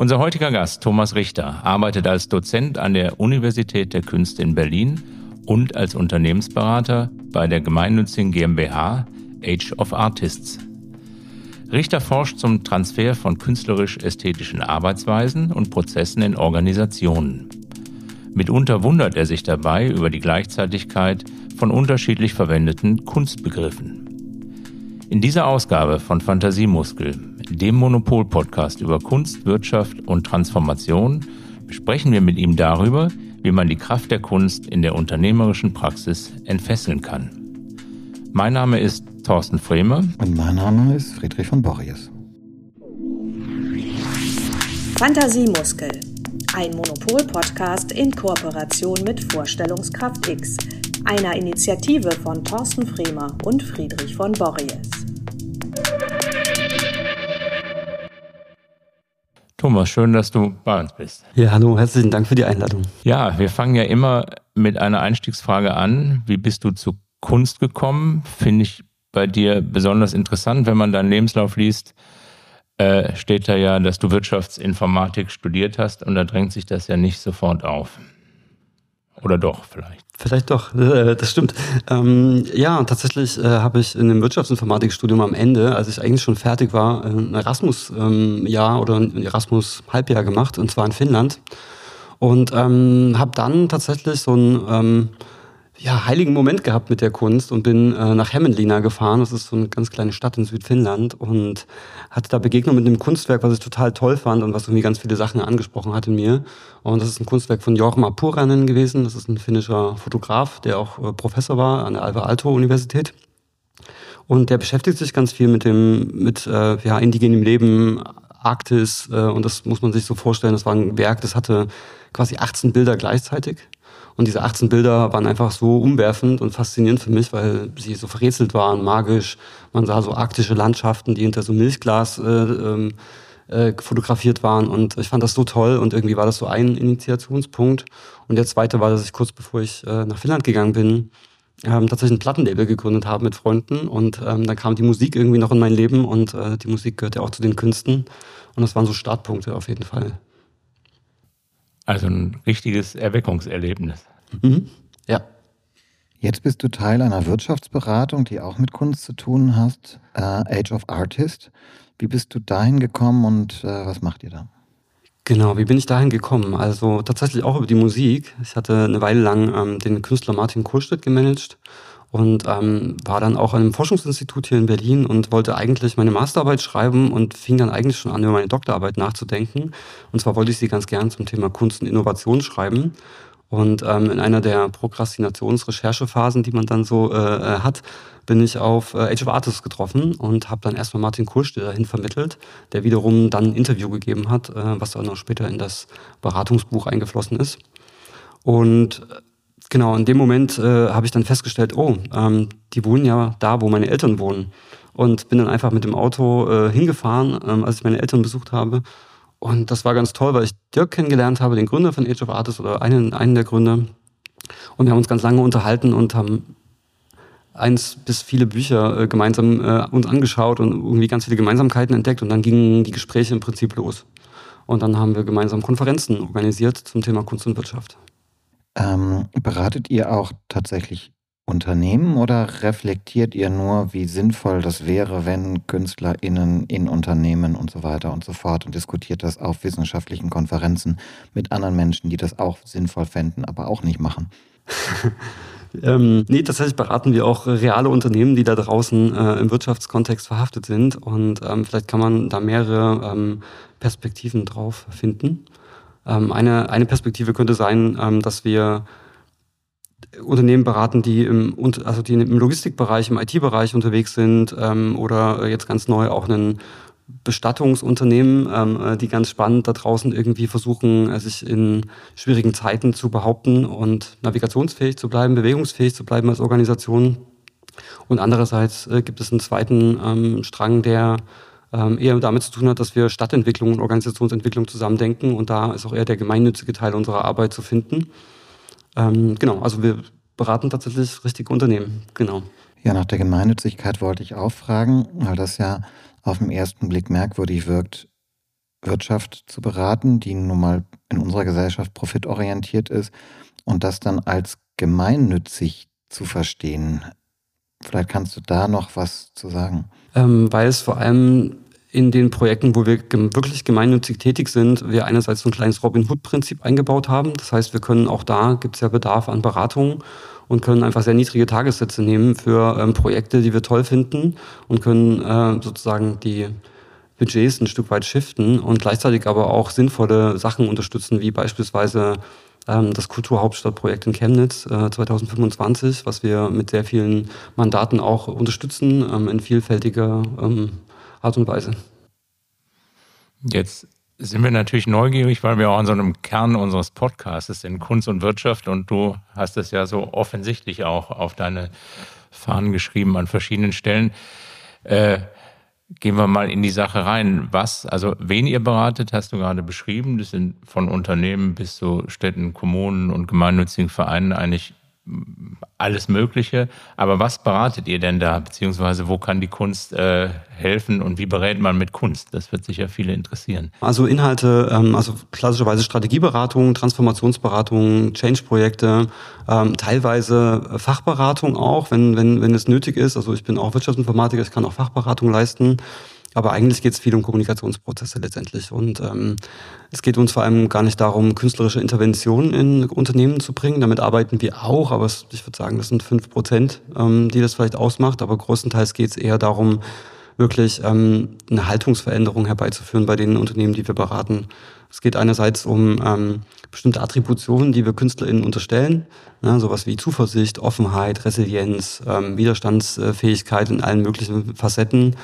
Unser heutiger Gast, Thomas Richter, arbeitet als Dozent an der Universität der Künste in Berlin und als Unternehmensberater bei der gemeinnützigen GmbH Age of Artists. Richter forscht zum Transfer von künstlerisch-ästhetischen Arbeitsweisen und Prozessen in Organisationen. Mitunter wundert er sich dabei über die Gleichzeitigkeit von unterschiedlich verwendeten Kunstbegriffen. In dieser Ausgabe von Fantasiemuskel, dem Monopol-Podcast über Kunst, Wirtschaft und Transformation, sprechen wir mit ihm darüber, wie man die Kraft der Kunst in der unternehmerischen Praxis entfesseln kann. Mein Name ist Thorsten Fremer. Und mein Name ist Friedrich von Borries. Fantasiemuskel, ein Monopol-Podcast in Kooperation mit Vorstellungskraft X, einer Initiative von Thorsten Fremer und Friedrich von Borries. Thomas, schön, dass du bei uns bist. Ja, hallo, herzlichen Dank für die Einladung. Ja, wir fangen ja immer mit einer Einstiegsfrage an. Wie bist du zu Kunst gekommen? Finde ich bei dir besonders interessant, wenn man deinen Lebenslauf liest. Äh, steht da ja, dass du Wirtschaftsinformatik studiert hast und da drängt sich das ja nicht sofort auf. Oder doch vielleicht? Vielleicht doch, äh, das stimmt. Ähm, ja, tatsächlich äh, habe ich in dem Wirtschaftsinformatikstudium am Ende, als ich eigentlich schon fertig war, ein Erasmus-Jahr ähm, oder ein Erasmus-Halbjahr gemacht, und zwar in Finnland. Und ähm, habe dann tatsächlich so ein ähm, ja, heiligen Moment gehabt mit der Kunst und bin äh, nach Hämeenlinna gefahren. Das ist so eine ganz kleine Stadt in Südfinnland und hatte da Begegnung mit einem Kunstwerk, was ich total toll fand und was irgendwie ganz viele Sachen angesprochen hat in mir. Und das ist ein Kunstwerk von Jorma Puranen gewesen. Das ist ein finnischer Fotograf, der auch äh, Professor war an der Alvar Aalto Universität. Und der beschäftigt sich ganz viel mit dem, mit äh, ja, indigenem Leben, Arktis. Äh, und das muss man sich so vorstellen. Das war ein Werk, das hatte quasi 18 Bilder gleichzeitig. Und diese 18 Bilder waren einfach so umwerfend und faszinierend für mich, weil sie so verrätselt waren, magisch. Man sah so arktische Landschaften, die hinter so Milchglas äh, ähm, äh, fotografiert waren. Und ich fand das so toll und irgendwie war das so ein Initiationspunkt. Und der zweite war, dass ich kurz bevor ich äh, nach Finnland gegangen bin, ähm, tatsächlich ein Plattenlabel gegründet habe mit Freunden. Und ähm, dann kam die Musik irgendwie noch in mein Leben und äh, die Musik gehört ja auch zu den Künsten. Und das waren so Startpunkte auf jeden Fall. Also ein richtiges Erweckungserlebnis. Mhm. Ja. Jetzt bist du Teil einer Wirtschaftsberatung, die auch mit Kunst zu tun hat, äh, Age of Artist. Wie bist du dahin gekommen und äh, was macht ihr da? Genau, wie bin ich dahin gekommen? Also tatsächlich auch über die Musik. Ich hatte eine Weile lang ähm, den Künstler Martin Kohlstedt gemanagt und ähm, war dann auch an einem Forschungsinstitut hier in Berlin und wollte eigentlich meine Masterarbeit schreiben und fing dann eigentlich schon an, über meine Doktorarbeit nachzudenken. Und zwar wollte ich sie ganz gern zum Thema Kunst und Innovation schreiben. Und ähm, in einer der Prokrastinationsrecherchephasen, die man dann so äh, äh, hat, bin ich auf äh, Age of Artists getroffen und habe dann erstmal Martin Kohlstedt dahin vermittelt, der wiederum dann ein Interview gegeben hat, äh, was dann noch später in das Beratungsbuch eingeflossen ist. Und äh, Genau, in dem Moment äh, habe ich dann festgestellt, oh, ähm, die wohnen ja da, wo meine Eltern wohnen. Und bin dann einfach mit dem Auto äh, hingefahren, ähm, als ich meine Eltern besucht habe. Und das war ganz toll, weil ich Dirk kennengelernt habe, den Gründer von Age of Artists oder einen, einen der Gründer. Und wir haben uns ganz lange unterhalten und haben eins bis viele Bücher äh, gemeinsam äh, uns angeschaut und irgendwie ganz viele Gemeinsamkeiten entdeckt. Und dann gingen die Gespräche im Prinzip los. Und dann haben wir gemeinsam Konferenzen organisiert zum Thema Kunst und Wirtschaft. Ähm, beratet ihr auch tatsächlich Unternehmen oder reflektiert ihr nur, wie sinnvoll das wäre, wenn KünstlerInnen in Unternehmen und so weiter und so fort und diskutiert das auf wissenschaftlichen Konferenzen mit anderen Menschen, die das auch sinnvoll fänden, aber auch nicht machen? Ähm, nee, tatsächlich beraten wir auch reale Unternehmen, die da draußen äh, im Wirtschaftskontext verhaftet sind. Und ähm, vielleicht kann man da mehrere ähm, Perspektiven drauf finden. Ähm, eine, eine Perspektive könnte sein, ähm, dass wir Unternehmen beraten, die im, also die im Logistikbereich, im IT-Bereich unterwegs sind ähm, oder jetzt ganz neu auch ein Bestattungsunternehmen, äh, die ganz spannend da draußen irgendwie versuchen, äh, sich in schwierigen Zeiten zu behaupten und navigationsfähig zu bleiben, bewegungsfähig zu bleiben als Organisation. Und andererseits äh, gibt es einen zweiten Strang, der ähm, eher damit zu tun hat, dass wir Stadtentwicklung und Organisationsentwicklung zusammendenken und da ist auch eher der gemeinnützige Teil unserer Arbeit zu finden. Ähm, genau, also wir beraten tatsächlich richtige Unternehmen, genau. Ja, nach der Gemeinnützigkeit wollte ich auch fragen, weil das ja auf den ersten Blick merkwürdig wirkt, Wirtschaft zu beraten, die nun mal in unserer Gesellschaft profitorientiert ist und das dann als gemeinnützig zu verstehen. Vielleicht kannst du da noch was zu sagen. Ähm, weil es vor allem in den Projekten, wo wir wirklich gemeinnützig tätig sind, wir einerseits so ein kleines Robin Hood-Prinzip eingebaut haben. Das heißt, wir können auch da, gibt es ja Bedarf an Beratungen und können einfach sehr niedrige Tagessätze nehmen für ähm, Projekte, die wir toll finden und können äh, sozusagen die Budgets ein Stück weit shiften und gleichzeitig aber auch sinnvolle Sachen unterstützen, wie beispielsweise das Kulturhauptstadtprojekt in Chemnitz äh, 2025, was wir mit sehr vielen Mandaten auch unterstützen ähm, in vielfältiger ähm, Art und Weise. Jetzt sind wir natürlich neugierig, weil wir auch an so einem Kern unseres Podcasts sind, Kunst und Wirtschaft. Und du hast es ja so offensichtlich auch auf deine Fahnen geschrieben an verschiedenen Stellen. Äh, gehen wir mal in die Sache rein. Was, also wen ihr beratet, hast du gerade beschrieben. Das sind von Unternehmen bis zu Städten, Kommunen und gemeinnützigen Vereinen eigentlich alles Mögliche. Aber was beratet ihr denn da? Beziehungsweise wo kann die Kunst äh, helfen und wie berät man mit Kunst? Das wird sicher viele interessieren. Also Inhalte, ähm, also klassischerweise Strategieberatung, Transformationsberatung, Change-Projekte, ähm, teilweise Fachberatung auch, wenn, wenn, wenn es nötig ist. Also ich bin auch Wirtschaftsinformatiker, ich kann auch Fachberatung leisten. Aber eigentlich geht es viel um Kommunikationsprozesse letztendlich. Und ähm, es geht uns vor allem gar nicht darum, künstlerische Interventionen in Unternehmen zu bringen. Damit arbeiten wir auch, aber es, ich würde sagen, das sind fünf Prozent, ähm, die das vielleicht ausmacht. Aber größtenteils geht es eher darum, wirklich ähm, eine Haltungsveränderung herbeizuführen bei den Unternehmen, die wir beraten. Es geht einerseits um ähm, bestimmte Attributionen, die wir KünstlerInnen unterstellen, ne, sowas wie Zuversicht, Offenheit, Resilienz, ähm, Widerstandsfähigkeit in allen möglichen Facetten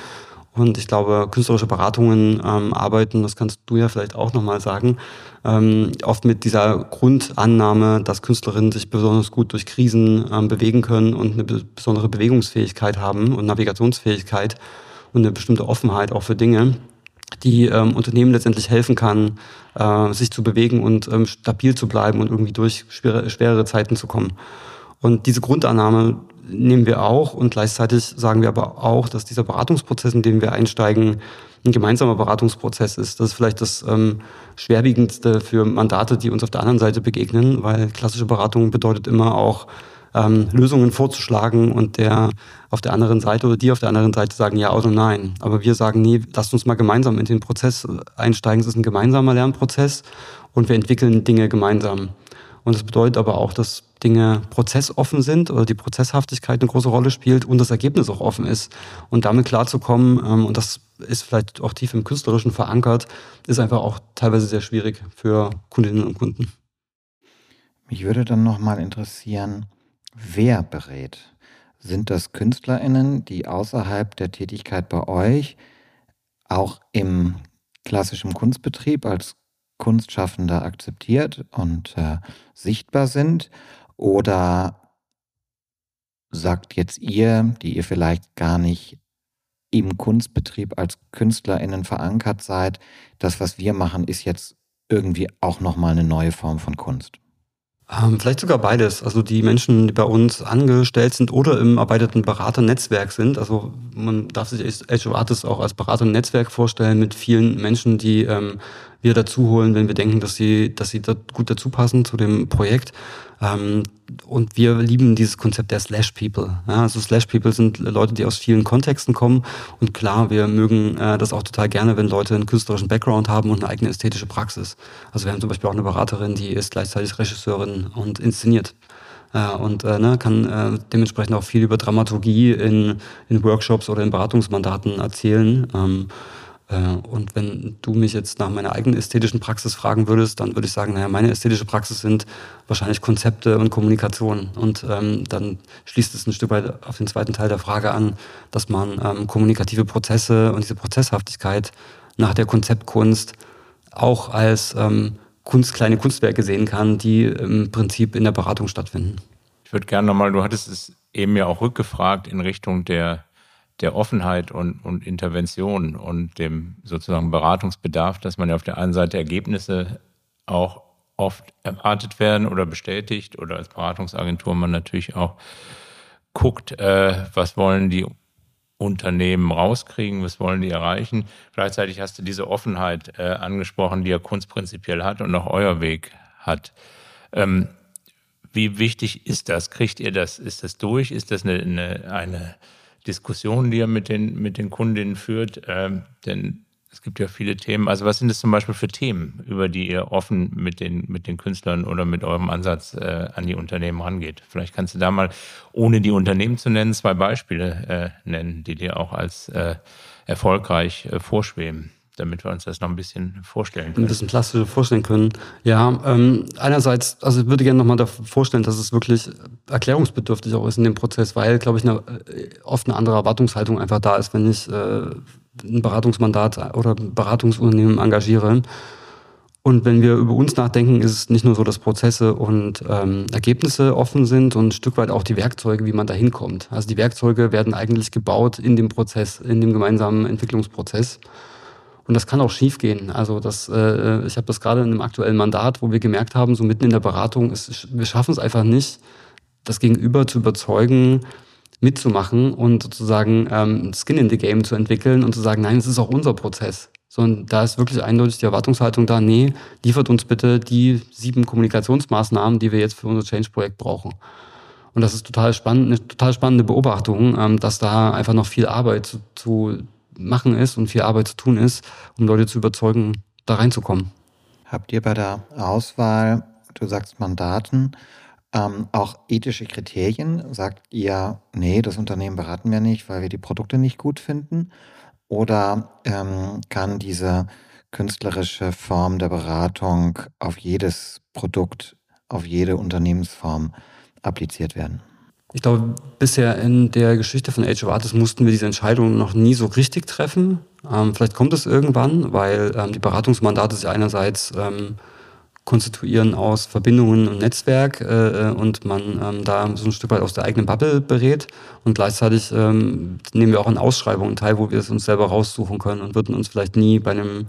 und ich glaube, künstlerische Beratungen ähm, arbeiten, das kannst du ja vielleicht auch nochmal sagen, ähm, oft mit dieser Grundannahme, dass Künstlerinnen sich besonders gut durch Krisen ähm, bewegen können und eine besondere Bewegungsfähigkeit haben und Navigationsfähigkeit und eine bestimmte Offenheit auch für Dinge, die ähm, Unternehmen letztendlich helfen kann, äh, sich zu bewegen und ähm, stabil zu bleiben und irgendwie durch schwere, schwerere Zeiten zu kommen. Und diese Grundannahme nehmen wir auch und gleichzeitig sagen wir aber auch, dass dieser Beratungsprozess, in den wir einsteigen, ein gemeinsamer Beratungsprozess ist. Das ist vielleicht das ähm, Schwerwiegendste für Mandate, die uns auf der anderen Seite begegnen, weil klassische Beratung bedeutet immer auch, ähm, Lösungen vorzuschlagen und der auf der anderen Seite oder die auf der anderen Seite sagen ja oder nein. Aber wir sagen, nee, lasst uns mal gemeinsam in den Prozess einsteigen. Es ist ein gemeinsamer Lernprozess und wir entwickeln Dinge gemeinsam. Und das bedeutet aber auch, dass Dinge prozessoffen sind oder die Prozesshaftigkeit eine große Rolle spielt und das Ergebnis auch offen ist. Und damit klarzukommen, ähm, und das ist vielleicht auch tief im Künstlerischen verankert, ist einfach auch teilweise sehr schwierig für Kundinnen und Kunden. Mich würde dann nochmal interessieren, wer berät? Sind das KünstlerInnen, die außerhalb der Tätigkeit bei euch auch im klassischen Kunstbetrieb als Kunstschaffender akzeptiert und äh, sichtbar sind? Oder sagt jetzt ihr, die ihr vielleicht gar nicht im Kunstbetrieb als KünstlerInnen verankert seid, das, was wir machen, ist jetzt irgendwie auch nochmal eine neue Form von Kunst? Ähm, vielleicht sogar beides. Also die Menschen, die bei uns angestellt sind oder im erweiterten Beraternetzwerk sind. Also man darf sich Azure Artists auch als Beraternetzwerk vorstellen mit vielen Menschen, die ähm, wir dazu holen, wenn wir denken, dass sie, dass sie da gut dazu passen zu dem Projekt. Ähm, und wir lieben dieses Konzept der Slash People. Ja, also Slash People sind Leute, die aus vielen Kontexten kommen. Und klar, wir mögen äh, das auch total gerne, wenn Leute einen künstlerischen Background haben und eine eigene ästhetische Praxis. Also wir haben zum Beispiel auch eine Beraterin, die ist gleichzeitig Regisseurin und inszeniert. Äh, und äh, ne, kann äh, dementsprechend auch viel über Dramaturgie in, in Workshops oder in Beratungsmandaten erzählen. Ähm, äh, und wenn du mich jetzt nach meiner eigenen ästhetischen Praxis fragen würdest, dann würde ich sagen, naja, meine ästhetische Praxis sind wahrscheinlich Konzepte und Kommunikation. Und ähm, dann schließt es ein Stück weit auf den zweiten Teil der Frage an, dass man ähm, kommunikative Prozesse und diese Prozesshaftigkeit nach der Konzeptkunst auch als ähm, Kunst, kleine Kunstwerke sehen kann, die im Prinzip in der Beratung stattfinden. Ich würde gerne nochmal, du hattest es eben ja auch rückgefragt in Richtung der der Offenheit und, und Intervention und dem sozusagen Beratungsbedarf, dass man ja auf der einen Seite Ergebnisse auch oft erwartet werden oder bestätigt oder als Beratungsagentur man natürlich auch guckt, äh, was wollen die Unternehmen rauskriegen, was wollen die erreichen. Gleichzeitig hast du diese Offenheit äh, angesprochen, die ja Kunst prinzipiell hat und auch euer Weg hat. Ähm, wie wichtig ist das? Kriegt ihr das? Ist das durch? Ist das eine, eine, eine Diskussion, die ihr mit den, mit den Kundinnen führt? Ähm, denn es gibt ja viele Themen. Also was sind es zum Beispiel für Themen, über die ihr offen mit den, mit den Künstlern oder mit eurem Ansatz äh, an die Unternehmen rangeht? Vielleicht kannst du da mal, ohne die Unternehmen zu nennen, zwei Beispiele äh, nennen, die dir auch als äh, erfolgreich äh, vorschweben damit wir uns das noch ein bisschen vorstellen können. Ein bisschen plastischer vorstellen können. Ja, ähm, einerseits, also ich würde gerne nochmal vorstellen, dass es wirklich erklärungsbedürftig auch ist in dem Prozess, weil, glaube ich, eine, äh, oft eine andere Erwartungshaltung einfach da ist, wenn ich äh, ein Beratungsmandat oder ein Beratungsunternehmen engagiere. Und wenn wir über uns nachdenken, ist es nicht nur so, dass Prozesse und ähm, Ergebnisse offen sind und ein Stück weit auch die Werkzeuge, wie man da hinkommt. Also die Werkzeuge werden eigentlich gebaut in dem Prozess, in dem gemeinsamen Entwicklungsprozess. Und das kann auch schiefgehen. Also das, äh, ich habe das gerade in einem aktuellen Mandat, wo wir gemerkt haben, so mitten in der Beratung, ist, wir schaffen es einfach nicht, das Gegenüber zu überzeugen, mitzumachen und sozusagen ähm, Skin in the Game zu entwickeln und zu sagen, nein, es ist auch unser Prozess. Sondern da ist wirklich eindeutig die Erwartungshaltung da, nee, liefert uns bitte die sieben Kommunikationsmaßnahmen, die wir jetzt für unser Change-Projekt brauchen. Und das ist total spannend, eine total spannende Beobachtung, ähm, dass da einfach noch viel Arbeit zu, zu machen ist und viel Arbeit zu tun ist, um Leute zu überzeugen, da reinzukommen. Habt ihr bei der Auswahl, du sagst Mandaten, ähm, auch ethische Kriterien? Sagt ihr, nee, das Unternehmen beraten wir nicht, weil wir die Produkte nicht gut finden? Oder ähm, kann diese künstlerische Form der Beratung auf jedes Produkt, auf jede Unternehmensform appliziert werden? Ich glaube, bisher in der Geschichte von Age of Artists mussten wir diese Entscheidung noch nie so richtig treffen. Ähm, vielleicht kommt es irgendwann, weil ähm, die Beratungsmandate sich einerseits ähm, konstituieren aus Verbindungen und Netzwerk äh, äh, und man ähm, da so ein Stück weit aus der eigenen Bubble berät. Und gleichzeitig ähm, nehmen wir auch an Ausschreibungen teil, wo wir es uns selber raussuchen können und würden uns vielleicht nie bei einem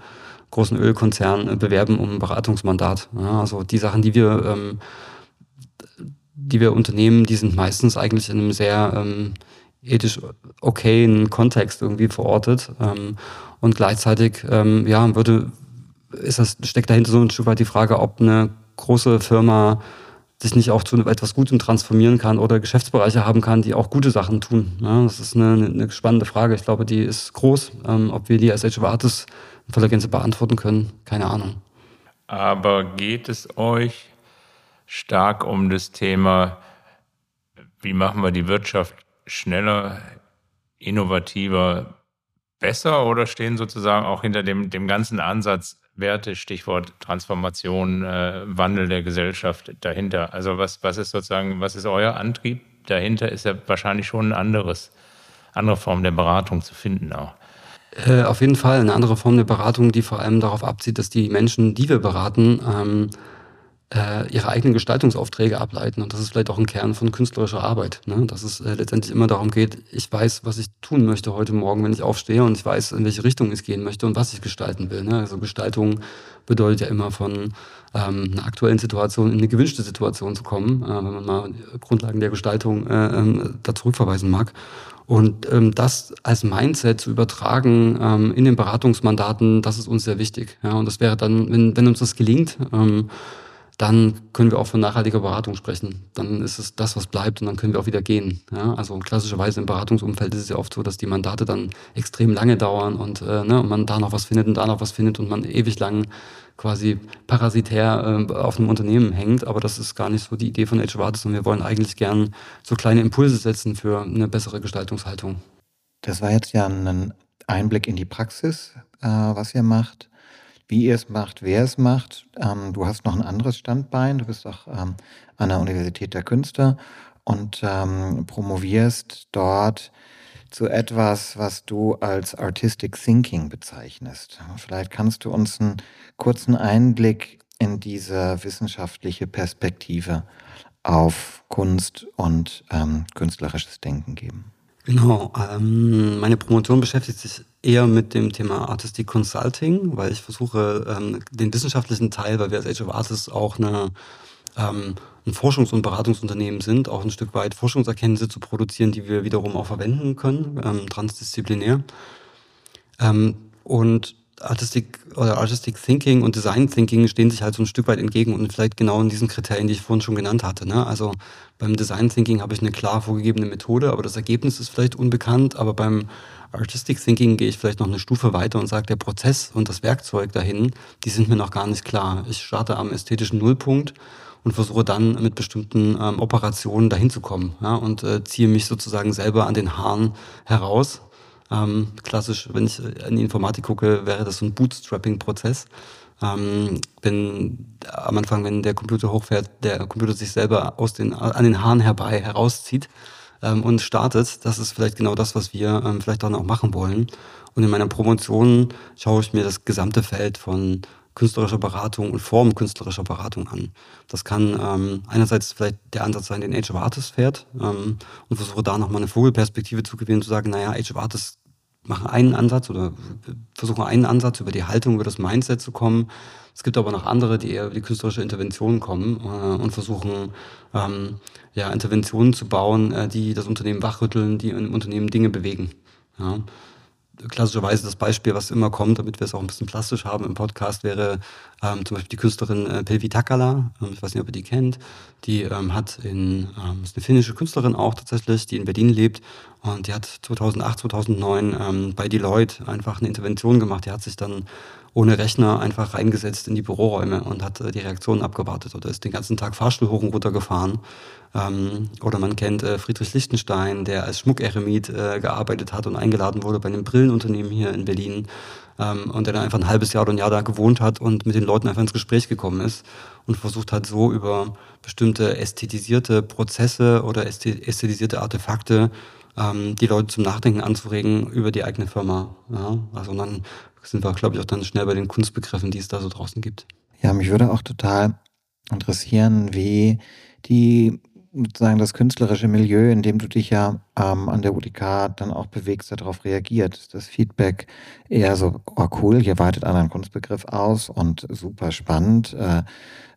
großen Ölkonzern äh, bewerben um ein Beratungsmandat. Ja, also die Sachen, die wir, ähm, die wir unternehmen, die sind meistens eigentlich in einem sehr ähm, ethisch okayen Kontext irgendwie verortet. Ähm, und gleichzeitig ähm, ja, würde ist das, steckt dahinter so ein Stück weit die Frage, ob eine große Firma sich nicht auch zu etwas Gutem transformieren kann oder Geschäftsbereiche haben kann, die auch gute Sachen tun. Ja, das ist eine, eine, spannende Frage. Ich glaube, die ist groß. Ähm, ob wir die als Artists in voller Gänze beantworten können, keine Ahnung. Aber geht es euch stark um das Thema, wie machen wir die Wirtschaft schneller, innovativer, besser oder stehen sozusagen auch hinter dem, dem ganzen Ansatz Werte, Stichwort Transformation, äh, Wandel der Gesellschaft dahinter. Also was, was ist sozusagen, was ist euer Antrieb? Dahinter ist ja wahrscheinlich schon ein anderes, andere Form der Beratung zu finden auch. Äh, auf jeden Fall eine andere Form der Beratung, die vor allem darauf abzieht, dass die Menschen, die wir beraten, ähm, äh, ihre eigenen Gestaltungsaufträge ableiten. Und das ist vielleicht auch ein Kern von künstlerischer Arbeit. Ne? Dass es äh, letztendlich immer darum geht, ich weiß, was ich tun möchte heute Morgen, wenn ich aufstehe und ich weiß, in welche Richtung ich gehen möchte und was ich gestalten will. Ne? Also Gestaltung bedeutet ja immer von ähm, einer aktuellen Situation in eine gewünschte Situation zu kommen, äh, wenn man mal Grundlagen der Gestaltung äh, äh, da zurückverweisen mag. Und ähm, das als Mindset zu übertragen ähm, in den Beratungsmandaten, das ist uns sehr wichtig. Ja, und das wäre dann, wenn, wenn uns das gelingt, ähm, dann können wir auch von nachhaltiger Beratung sprechen. Dann ist es das, was bleibt und dann können wir auch wieder gehen. Ja, also klassischerweise im Beratungsumfeld ist es ja oft so, dass die Mandate dann extrem lange dauern und, äh, ne, und man da noch was findet und da noch was findet und man ewig lang quasi parasitär äh, auf einem Unternehmen hängt. Aber das ist gar nicht so die Idee von Edge Artists und wir wollen eigentlich gern so kleine Impulse setzen für eine bessere Gestaltungshaltung. Das war jetzt ja ein Einblick in die Praxis, äh, was ihr macht wie ihr es macht, wer es macht. Ähm, du hast noch ein anderes Standbein. Du bist auch ähm, an der Universität der Künste und ähm, promovierst dort zu etwas, was du als Artistic Thinking bezeichnest. Vielleicht kannst du uns einen kurzen Einblick in diese wissenschaftliche Perspektive auf Kunst und ähm, künstlerisches Denken geben. Genau, ähm, meine Promotion beschäftigt sich eher mit dem Thema Artistic Consulting, weil ich versuche, ähm, den wissenschaftlichen Teil, weil wir als Age of Artists auch eine ähm, ein Forschungs- und Beratungsunternehmen sind, auch ein Stück weit Forschungserkenntnisse zu produzieren, die wir wiederum auch verwenden können, ähm, transdisziplinär. Ähm, und Artistic oder Artistic Thinking und Design Thinking stehen sich halt so ein Stück weit entgegen und vielleicht genau in diesen Kriterien, die ich vorhin schon genannt hatte. Ne? Also beim Design Thinking habe ich eine klar vorgegebene Methode, aber das Ergebnis ist vielleicht unbekannt. Aber beim Artistic Thinking gehe ich vielleicht noch eine Stufe weiter und sage, der Prozess und das Werkzeug dahin, die sind mir noch gar nicht klar. Ich starte am ästhetischen Nullpunkt und versuche dann mit bestimmten ähm, Operationen dahin zu kommen ja, und äh, ziehe mich sozusagen selber an den Haaren heraus. Ähm, klassisch, wenn ich in die Informatik gucke, wäre das so ein Bootstrapping-Prozess. Ähm, wenn am Anfang, wenn der Computer hochfährt, der Computer sich selber aus den, an den Haaren herbei herauszieht ähm, und startet, das ist vielleicht genau das, was wir ähm, vielleicht dann auch machen wollen. Und in meiner Promotion schaue ich mir das gesamte Feld von künstlerischer Beratung und Form künstlerischer Beratung an. Das kann ähm, einerseits vielleicht der Ansatz sein, den Age of Artists fährt ähm, und versuche da nochmal eine Vogelperspektive zu gewinnen, zu sagen, naja, Age of Artists machen einen Ansatz oder versuchen einen Ansatz über die Haltung, über das Mindset zu kommen. Es gibt aber noch andere, die eher über die künstlerische Intervention kommen äh, und versuchen, ähm, ja, Interventionen zu bauen, äh, die das Unternehmen wachrütteln, die im Unternehmen Dinge bewegen. Ja klassischerweise das Beispiel, was immer kommt, damit wir es auch ein bisschen plastisch haben im Podcast, wäre ähm, zum Beispiel die Künstlerin äh, Pelvi Takala. Ähm, ich weiß nicht, ob ihr die kennt. Die ähm, hat in, ähm, ist eine finnische Künstlerin auch tatsächlich, die in Berlin lebt. Und die hat 2008, 2009 ähm, bei Deloitte einfach eine Intervention gemacht. Die hat sich dann ohne Rechner einfach reingesetzt in die Büroräume und hat äh, die Reaktionen abgewartet oder ist den ganzen Tag Fahrstuhl hoch und runter gefahren. Ähm, oder man kennt äh, Friedrich Lichtenstein, der als Schmuckeremit äh, gearbeitet hat und eingeladen wurde bei einem Brillenunternehmen hier in Berlin ähm, und der dann einfach ein halbes Jahr oder ein Jahr da gewohnt hat und mit den Leuten einfach ins Gespräch gekommen ist und versucht hat, so über bestimmte ästhetisierte Prozesse oder ästhetisierte Artefakte ähm, die Leute zum Nachdenken anzuregen über die eigene Firma. Ja? Also dann sind wir, glaube ich, auch dann schnell bei den Kunstbegriffen, die es da so draußen gibt. Ja, mich würde auch total interessieren, wie die sozusagen das künstlerische Milieu, in dem du dich ja ähm, an der UDK dann auch bewegst, darauf reagiert. Das Feedback eher so, oh cool, hier weitet einer einen Kunstbegriff aus und super spannend, äh,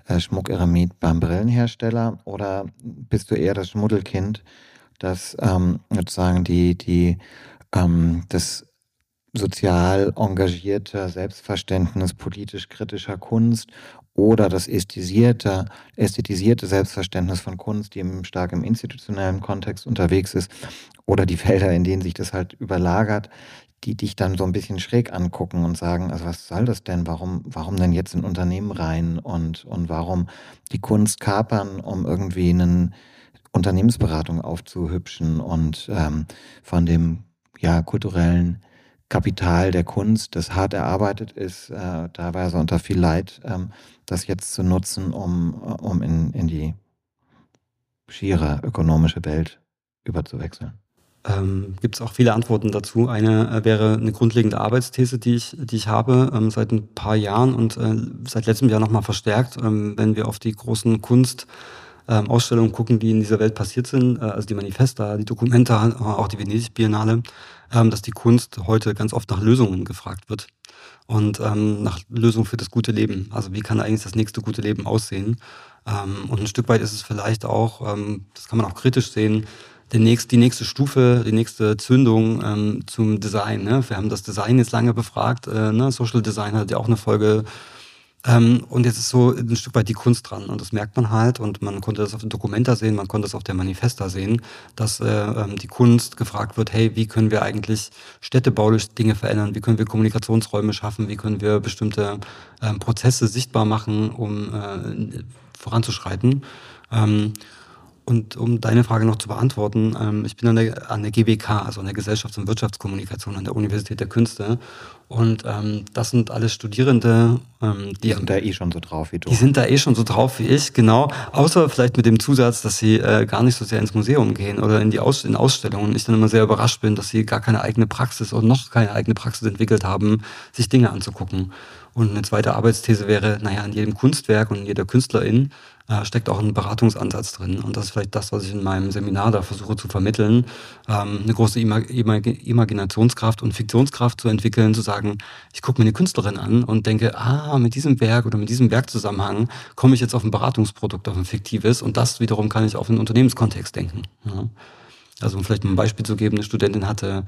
äh, beim Brillenhersteller oder bist du eher das Schmuddelkind, das ähm, sozusagen die, die, ähm, das sozial engagierter Selbstverständnis politisch kritischer Kunst oder das ästhetisierte, ästhetisierte Selbstverständnis von Kunst, die im stark im institutionellen Kontext unterwegs ist, oder die Felder, in denen sich das halt überlagert, die dich dann so ein bisschen schräg angucken und sagen, also was soll das denn? Warum, warum denn jetzt in Unternehmen rein und, und warum die Kunst kapern, um irgendwie eine Unternehmensberatung aufzuhübschen und ähm, von dem ja kulturellen Kapital der Kunst, das hart erarbeitet ist, äh, teilweise unter viel Leid, ähm, das jetzt zu nutzen, um, um in, in die schiere ökonomische Welt überzuwechseln? Ähm, Gibt es auch viele Antworten dazu. Eine äh, wäre eine grundlegende Arbeitsthese, die ich, die ich habe ähm, seit ein paar Jahren und äh, seit letztem Jahr nochmal verstärkt, ähm, wenn wir auf die großen Kunstausstellungen ähm, gucken, die in dieser Welt passiert sind, äh, also die Manifesta, die Dokumenta, auch die Venedig-Biennale, ähm, dass die Kunst heute ganz oft nach Lösungen gefragt wird und ähm, nach Lösungen für das gute Leben. Also wie kann eigentlich das nächste gute Leben aussehen? Ähm, und ein Stück weit ist es vielleicht auch, ähm, das kann man auch kritisch sehen, der nächst, die nächste Stufe, die nächste Zündung ähm, zum Design. Ne? Wir haben das Design jetzt lange befragt. Äh, ne? Social Design hat ja auch eine Folge ähm, und jetzt ist so ein Stück weit die Kunst dran. Und das merkt man halt. Und man konnte das auf den Dokumenta sehen, man konnte das auf der Manifesta sehen, dass äh, ähm, die Kunst gefragt wird, hey, wie können wir eigentlich städtebaulich Dinge verändern? Wie können wir Kommunikationsräume schaffen? Wie können wir bestimmte ähm, Prozesse sichtbar machen, um äh, voranzuschreiten? Ähm, und um deine Frage noch zu beantworten, ähm, ich bin an der, an der GWK, also an der Gesellschafts- und Wirtschaftskommunikation an der Universität der Künste. Und ähm, das sind alles Studierende, ähm, die, die sind da eh schon so drauf wie du. Die sind da eh schon so drauf wie ich, genau. Außer vielleicht mit dem Zusatz, dass sie äh, gar nicht so sehr ins Museum gehen oder in die Aus in Ausstellungen. Ich dann immer sehr überrascht bin, dass sie gar keine eigene Praxis oder noch keine eigene Praxis entwickelt haben, sich Dinge anzugucken. Und eine zweite Arbeitsthese wäre, naja, in jedem Kunstwerk und in jeder Künstlerin äh, steckt auch ein Beratungsansatz drin. Und das ist vielleicht das, was ich in meinem Seminar da versuche zu vermitteln, ähm, eine große Imag Imag Imaginationskraft und Fiktionskraft zu entwickeln, zu sagen, ich gucke mir eine Künstlerin an und denke, ah, mit diesem Werk oder mit diesem Werkzusammenhang komme ich jetzt auf ein Beratungsprodukt, auf ein fiktives und das wiederum kann ich auf einen Unternehmenskontext denken. Ja. Also um vielleicht mal ein Beispiel zu geben, eine Studentin hatte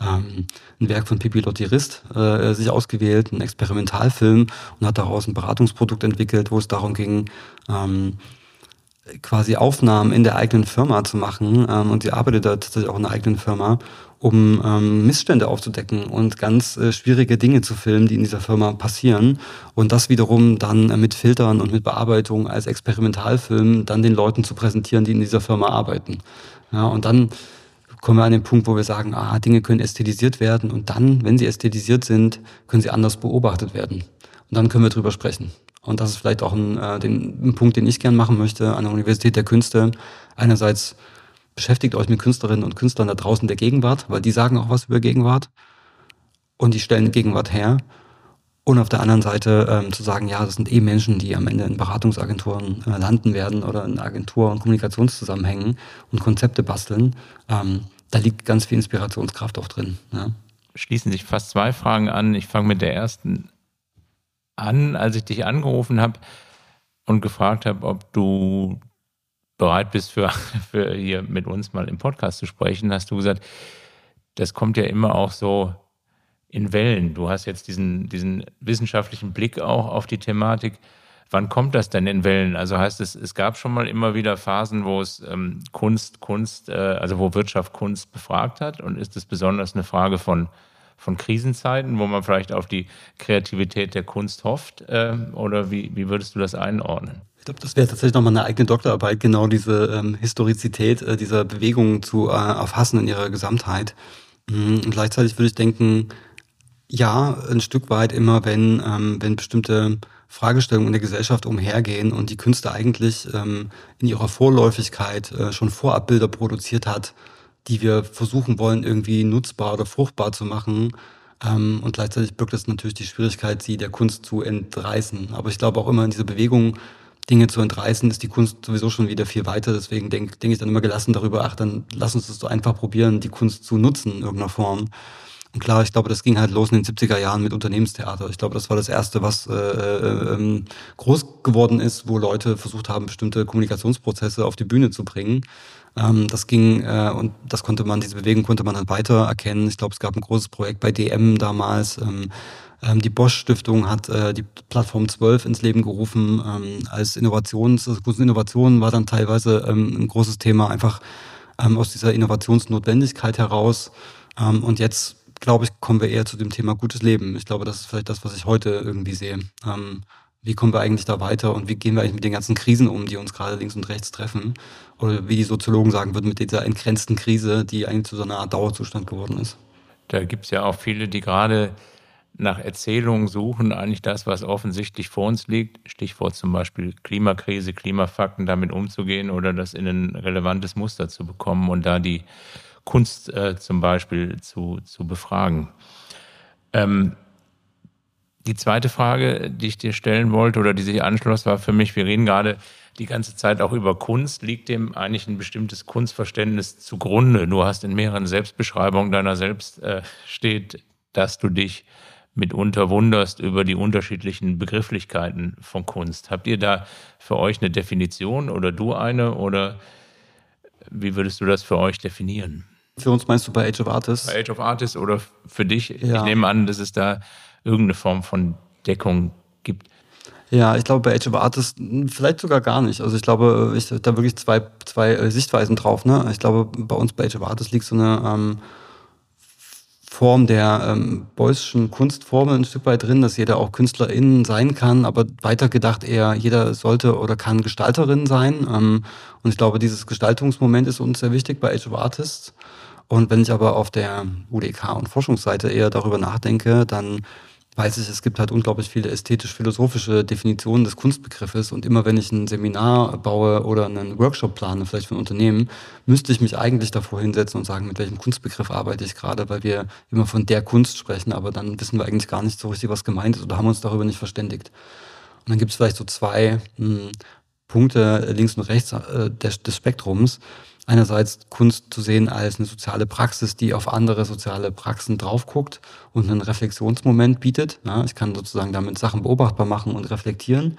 ähm, ein Werk von Pippi Lottirist äh, sich ausgewählt, ein Experimentalfilm und hat daraus ein Beratungsprodukt entwickelt, wo es darum ging, ähm, quasi Aufnahmen in der eigenen Firma zu machen. Ähm, und sie arbeitet da tatsächlich auch in der eigenen Firma, um ähm, Missstände aufzudecken und ganz äh, schwierige Dinge zu filmen, die in dieser Firma passieren. Und das wiederum dann äh, mit Filtern und mit Bearbeitung als Experimentalfilm dann den Leuten zu präsentieren, die in dieser Firma arbeiten. Ja, und dann kommen wir an den Punkt, wo wir sagen, ah, Dinge können ästhetisiert werden und dann, wenn sie ästhetisiert sind, können sie anders beobachtet werden. Und dann können wir drüber sprechen. Und das ist vielleicht auch ein, äh, den, ein Punkt, den ich gern machen möchte an der Universität der Künste. Einerseits beschäftigt euch mit Künstlerinnen und Künstlern da draußen der Gegenwart, weil die sagen auch was über Gegenwart und die stellen Gegenwart her. Und auf der anderen Seite ähm, zu sagen, ja, das sind eh Menschen, die am Ende in Beratungsagenturen äh, landen werden oder in Agentur- und Kommunikationszusammenhängen und Konzepte basteln. Ähm, da liegt ganz viel Inspirationskraft auch drin. Ja. Schließen sich fast zwei Fragen an. Ich fange mit der ersten an, als ich dich angerufen habe und gefragt habe, ob du bereit bist, für, für hier mit uns mal im Podcast zu sprechen, hast du gesagt, das kommt ja immer auch so in Wellen. Du hast jetzt diesen, diesen wissenschaftlichen Blick auch auf die Thematik. Wann kommt das denn in Wellen? Also heißt es, es gab schon mal immer wieder Phasen, wo es ähm, Kunst, Kunst, äh, also wo Wirtschaft Kunst befragt hat? Und ist es besonders eine Frage von, von Krisenzeiten, wo man vielleicht auf die Kreativität der Kunst hofft? Äh, oder wie, wie würdest du das einordnen? Ich glaube, das wäre tatsächlich nochmal eine eigene Doktorarbeit, genau diese ähm, Historizität äh, dieser Bewegung zu äh, erfassen in ihrer Gesamtheit. Mhm. Und gleichzeitig würde ich denken, ja, ein Stück weit immer, wenn, ähm, wenn bestimmte Fragestellungen in der Gesellschaft umhergehen und die Künste eigentlich ähm, in ihrer Vorläufigkeit äh, schon Vorabbilder produziert hat, die wir versuchen wollen, irgendwie nutzbar oder fruchtbar zu machen. Ähm, und gleichzeitig birgt es natürlich die Schwierigkeit, sie der Kunst zu entreißen. Aber ich glaube auch immer in dieser Bewegung, Dinge zu entreißen, ist die Kunst sowieso schon wieder viel weiter. Deswegen denke denk ich dann immer gelassen darüber, ach, dann lass uns das so einfach probieren, die Kunst zu nutzen in irgendeiner Form. Und klar, ich glaube, das ging halt los in den 70er Jahren mit Unternehmenstheater. Ich glaube, das war das Erste, was äh, äh, ähm, groß geworden ist, wo Leute versucht haben, bestimmte Kommunikationsprozesse auf die Bühne zu bringen. Ähm, das ging äh, und das konnte man, diese Bewegung konnte man dann weiter erkennen. Ich glaube, es gab ein großes Projekt bei DM damals. Ähm, ähm, die Bosch Stiftung hat äh, die Plattform 12 ins Leben gerufen ähm, als Innovations, also Innovation war dann teilweise ähm, ein großes Thema, einfach ähm, aus dieser Innovationsnotwendigkeit heraus. Ähm, und jetzt glaube ich, kommen wir eher zu dem Thema gutes Leben. Ich glaube, das ist vielleicht das, was ich heute irgendwie sehe. Ähm, wie kommen wir eigentlich da weiter und wie gehen wir eigentlich mit den ganzen Krisen um, die uns gerade links und rechts treffen? Oder wie die Soziologen sagen würden, mit dieser entgrenzten Krise, die eigentlich zu so einer Art Dauerzustand geworden ist. Da gibt es ja auch viele, die gerade nach Erzählungen suchen, eigentlich das, was offensichtlich vor uns liegt. Stichwort zum Beispiel Klimakrise, Klimafakten, damit umzugehen oder das in ein relevantes Muster zu bekommen und da die Kunst äh, zum Beispiel zu, zu befragen. Ähm, die zweite Frage, die ich dir stellen wollte oder die sich anschloss, war für mich, wir reden gerade die ganze Zeit auch über Kunst. Liegt dem eigentlich ein bestimmtes Kunstverständnis zugrunde? Du hast in mehreren Selbstbeschreibungen deiner selbst äh, steht, dass du dich mitunter wunderst über die unterschiedlichen Begrifflichkeiten von Kunst. Habt ihr da für euch eine Definition oder du eine oder wie würdest du das für euch definieren? Für uns meinst du bei Age of Artists? Bei Age of Artists oder für dich? Ja. Ich nehme an, dass es da irgendeine Form von Deckung gibt. Ja, ich glaube bei Age of Artists vielleicht sogar gar nicht. Also ich glaube, ich da wirklich zwei, zwei äh, Sichtweisen drauf. Ne? Ich glaube, bei uns bei Age of Artists liegt so eine ähm, Form der ähm, Beuyschen Kunstformel ein Stück weit drin, dass jeder auch KünstlerInnen sein kann, aber weitergedacht eher, jeder sollte oder kann Gestalterin sein. Ähm, und ich glaube, dieses Gestaltungsmoment ist uns sehr wichtig bei Age of Artists. Und wenn ich aber auf der UDK und Forschungsseite eher darüber nachdenke, dann weiß ich, es gibt halt unglaublich viele ästhetisch-philosophische Definitionen des Kunstbegriffes und immer wenn ich ein Seminar baue oder einen Workshop plane, vielleicht für ein Unternehmen, müsste ich mich eigentlich davor hinsetzen und sagen, mit welchem Kunstbegriff arbeite ich gerade, weil wir immer von der Kunst sprechen, aber dann wissen wir eigentlich gar nicht so richtig, was gemeint ist oder haben uns darüber nicht verständigt. Und dann gibt es vielleicht so zwei mh, hm, Punkte links und rechts äh, des, des Spektrums. Einerseits Kunst zu sehen als eine soziale Praxis, die auf andere soziale Praxen drauf guckt und einen Reflexionsmoment bietet. Ja, ich kann sozusagen damit Sachen beobachtbar machen und reflektieren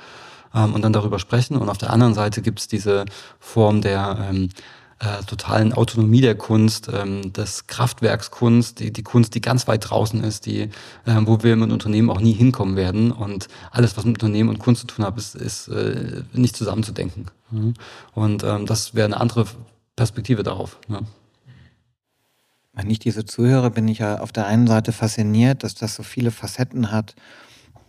ähm, und dann darüber sprechen. Und auf der anderen Seite gibt es diese Form der ähm, äh, totalen Autonomie der Kunst, ähm, des Kraftwerkskunst, die, die Kunst, die ganz weit draußen ist, die, äh, wo wir mit Unternehmen auch nie hinkommen werden. Und alles, was mit Unternehmen und Kunst zu tun hat, ist, ist äh, nicht zusammenzudenken. Mhm. Und ähm, das wäre eine andere Perspektive darauf. Ja. Wenn ich diese zuhöre, bin ich ja auf der einen Seite fasziniert, dass das so viele Facetten hat.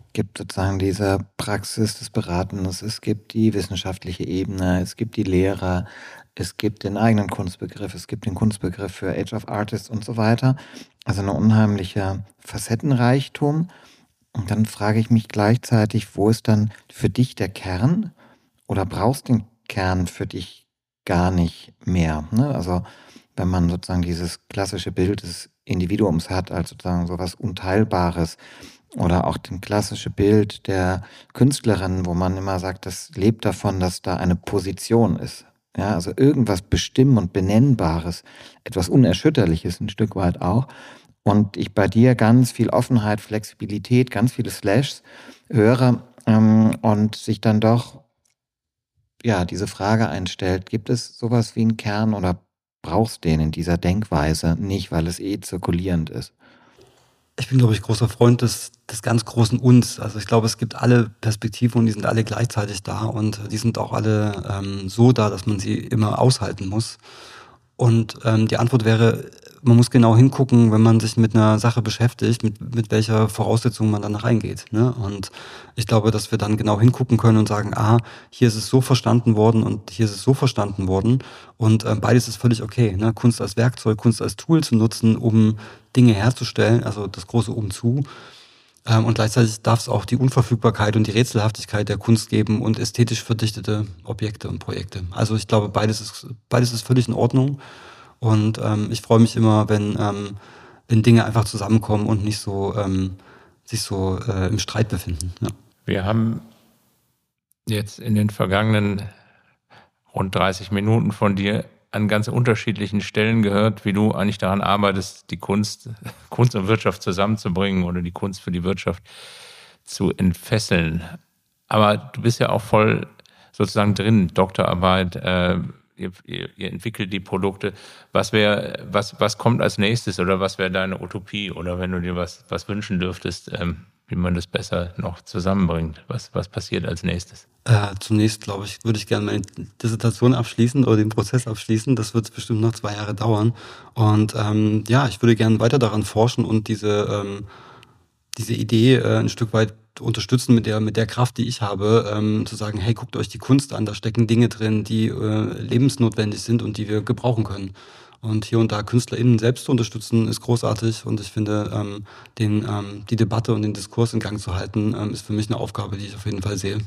Es gibt sozusagen diese Praxis des Beratens, es gibt die wissenschaftliche Ebene, es gibt die Lehrer, es gibt den eigenen Kunstbegriff, es gibt den Kunstbegriff für Age of Artists und so weiter. Also eine unheimliche Facettenreichtum. Und dann frage ich mich gleichzeitig, wo ist dann für dich der Kern? Oder brauchst du den Kern für dich gar nicht mehr? Ne? Also wenn man sozusagen dieses klassische Bild des Individuums hat, als sozusagen sowas Unteilbares, oder auch das klassische Bild der Künstlerin, wo man immer sagt, das lebt davon, dass da eine Position ist. Ja, also irgendwas bestimmen und benennbares, etwas Unerschütterliches ein Stück weit auch. Und ich bei dir ganz viel Offenheit, Flexibilität, ganz viele Slashs höre ähm, und sich dann doch ja diese Frage einstellt: Gibt es sowas wie einen Kern oder brauchst du den in dieser Denkweise nicht, weil es eh zirkulierend ist? Ich bin, glaube ich, großer Freund des, des ganz großen Uns. Also ich glaube, es gibt alle Perspektiven und die sind alle gleichzeitig da und die sind auch alle ähm, so da, dass man sie immer aushalten muss. Und ähm, die Antwort wäre, man muss genau hingucken, wenn man sich mit einer Sache beschäftigt, mit, mit welcher Voraussetzung man dann reingeht. Ne? Und ich glaube, dass wir dann genau hingucken können und sagen, ah, hier ist es so verstanden worden und hier ist es so verstanden worden. Und äh, beides ist völlig okay. Ne? Kunst als Werkzeug, Kunst als Tool zu nutzen, um Dinge herzustellen, also das große Umzu. Ähm, und gleichzeitig darf es auch die Unverfügbarkeit und die Rätselhaftigkeit der Kunst geben und ästhetisch verdichtete Objekte und Projekte. Also ich glaube, beides ist, beides ist völlig in Ordnung. Und ähm, ich freue mich immer, wenn, ähm, wenn Dinge einfach zusammenkommen und nicht so ähm, sich so äh, im Streit befinden. Ja. Wir haben jetzt in den vergangenen rund 30 Minuten von dir an ganz unterschiedlichen Stellen gehört, wie du eigentlich daran arbeitest, die Kunst, Kunst und Wirtschaft zusammenzubringen oder die Kunst für die Wirtschaft zu entfesseln. Aber du bist ja auch voll sozusagen drin, Doktorarbeit, äh, ihr, ihr, entwickelt die Produkte. Was wäre, was, was kommt als nächstes oder was wäre deine Utopie? Oder wenn du dir was, was wünschen dürftest, ähm, wie man das besser noch zusammenbringt. Was, was passiert als nächstes? Äh, zunächst, glaube ich, würde ich gerne meine Dissertation abschließen oder den Prozess abschließen. Das wird bestimmt noch zwei Jahre dauern. Und ähm, ja, ich würde gerne weiter daran forschen und diese, ähm, diese Idee äh, ein Stück weit unterstützen mit der, mit der Kraft, die ich habe, ähm, zu sagen, hey, guckt euch die Kunst an, da stecken Dinge drin, die äh, lebensnotwendig sind und die wir gebrauchen können. Und hier und da KünstlerInnen selbst zu unterstützen, ist großartig. Und ich finde, ähm, den, ähm, die Debatte und den Diskurs in Gang zu halten, ähm, ist für mich eine Aufgabe, die ich auf jeden Fall sehe.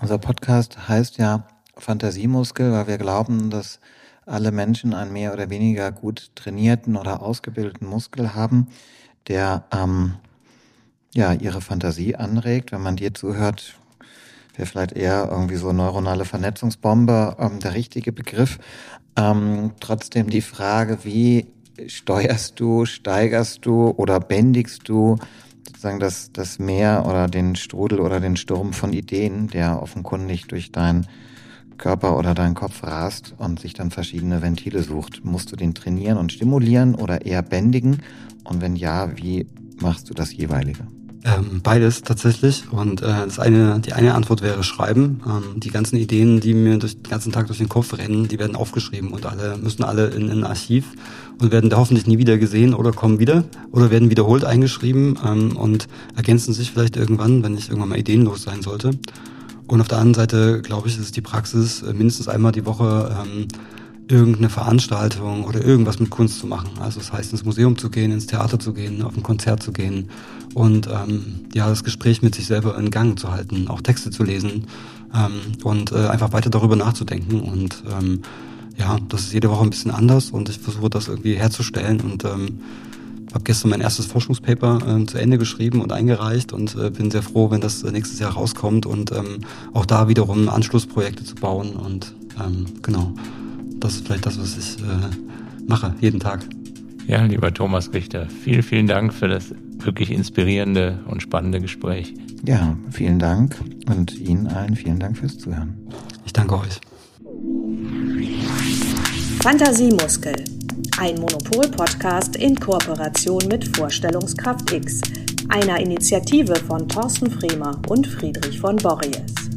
Unser Podcast heißt ja Fantasiemuskel, weil wir glauben, dass alle Menschen einen mehr oder weniger gut trainierten oder ausgebildeten Muskel haben, der ähm, ja ihre Fantasie anregt. Wenn man dir zuhört, wäre vielleicht eher irgendwie so neuronale Vernetzungsbombe ähm, der richtige Begriff. Ähm, trotzdem die Frage, wie steuerst du, steigerst du oder bändigst du sozusagen das, das Meer oder den Strudel oder den Sturm von Ideen, der offenkundig durch deinen Körper oder deinen Kopf rast und sich dann verschiedene Ventile sucht. Musst du den trainieren und stimulieren oder eher bändigen? Und wenn ja, wie machst du das jeweilige? Ähm, beides tatsächlich. Und äh, das eine, die eine Antwort wäre Schreiben. Ähm, die ganzen Ideen, die mir durch, den ganzen Tag durch den Kopf rennen, die werden aufgeschrieben und alle müssen alle in, in ein Archiv und werden da hoffentlich nie wieder gesehen oder kommen wieder oder werden wiederholt eingeschrieben ähm, und ergänzen sich vielleicht irgendwann, wenn ich irgendwann mal ideenlos sein sollte. Und auf der anderen Seite, glaube ich, ist die Praxis, äh, mindestens einmal die Woche ähm, irgendeine Veranstaltung oder irgendwas mit Kunst zu machen. Also das heißt, ins Museum zu gehen, ins Theater zu gehen, auf ein Konzert zu gehen und ähm, ja, das Gespräch mit sich selber in Gang zu halten, auch Texte zu lesen ähm, und äh, einfach weiter darüber nachzudenken. Und ähm, ja, das ist jede Woche ein bisschen anders und ich versuche das irgendwie herzustellen und ähm, habe gestern mein erstes Forschungspaper ähm, zu Ende geschrieben und eingereicht und äh, bin sehr froh, wenn das nächstes Jahr rauskommt und ähm, auch da wiederum Anschlussprojekte zu bauen. Und ähm, genau, das ist vielleicht das, was ich äh, mache, jeden Tag. Ja, lieber Thomas Richter, vielen, vielen Dank für das wirklich inspirierende und spannende Gespräch. Ja, vielen Dank und Ihnen allen vielen Dank fürs Zuhören. Ich danke euch. Fantasiemuskel, ein Monopol-Podcast in Kooperation mit Vorstellungskraft X, einer Initiative von Thorsten Fremer und Friedrich von Borries.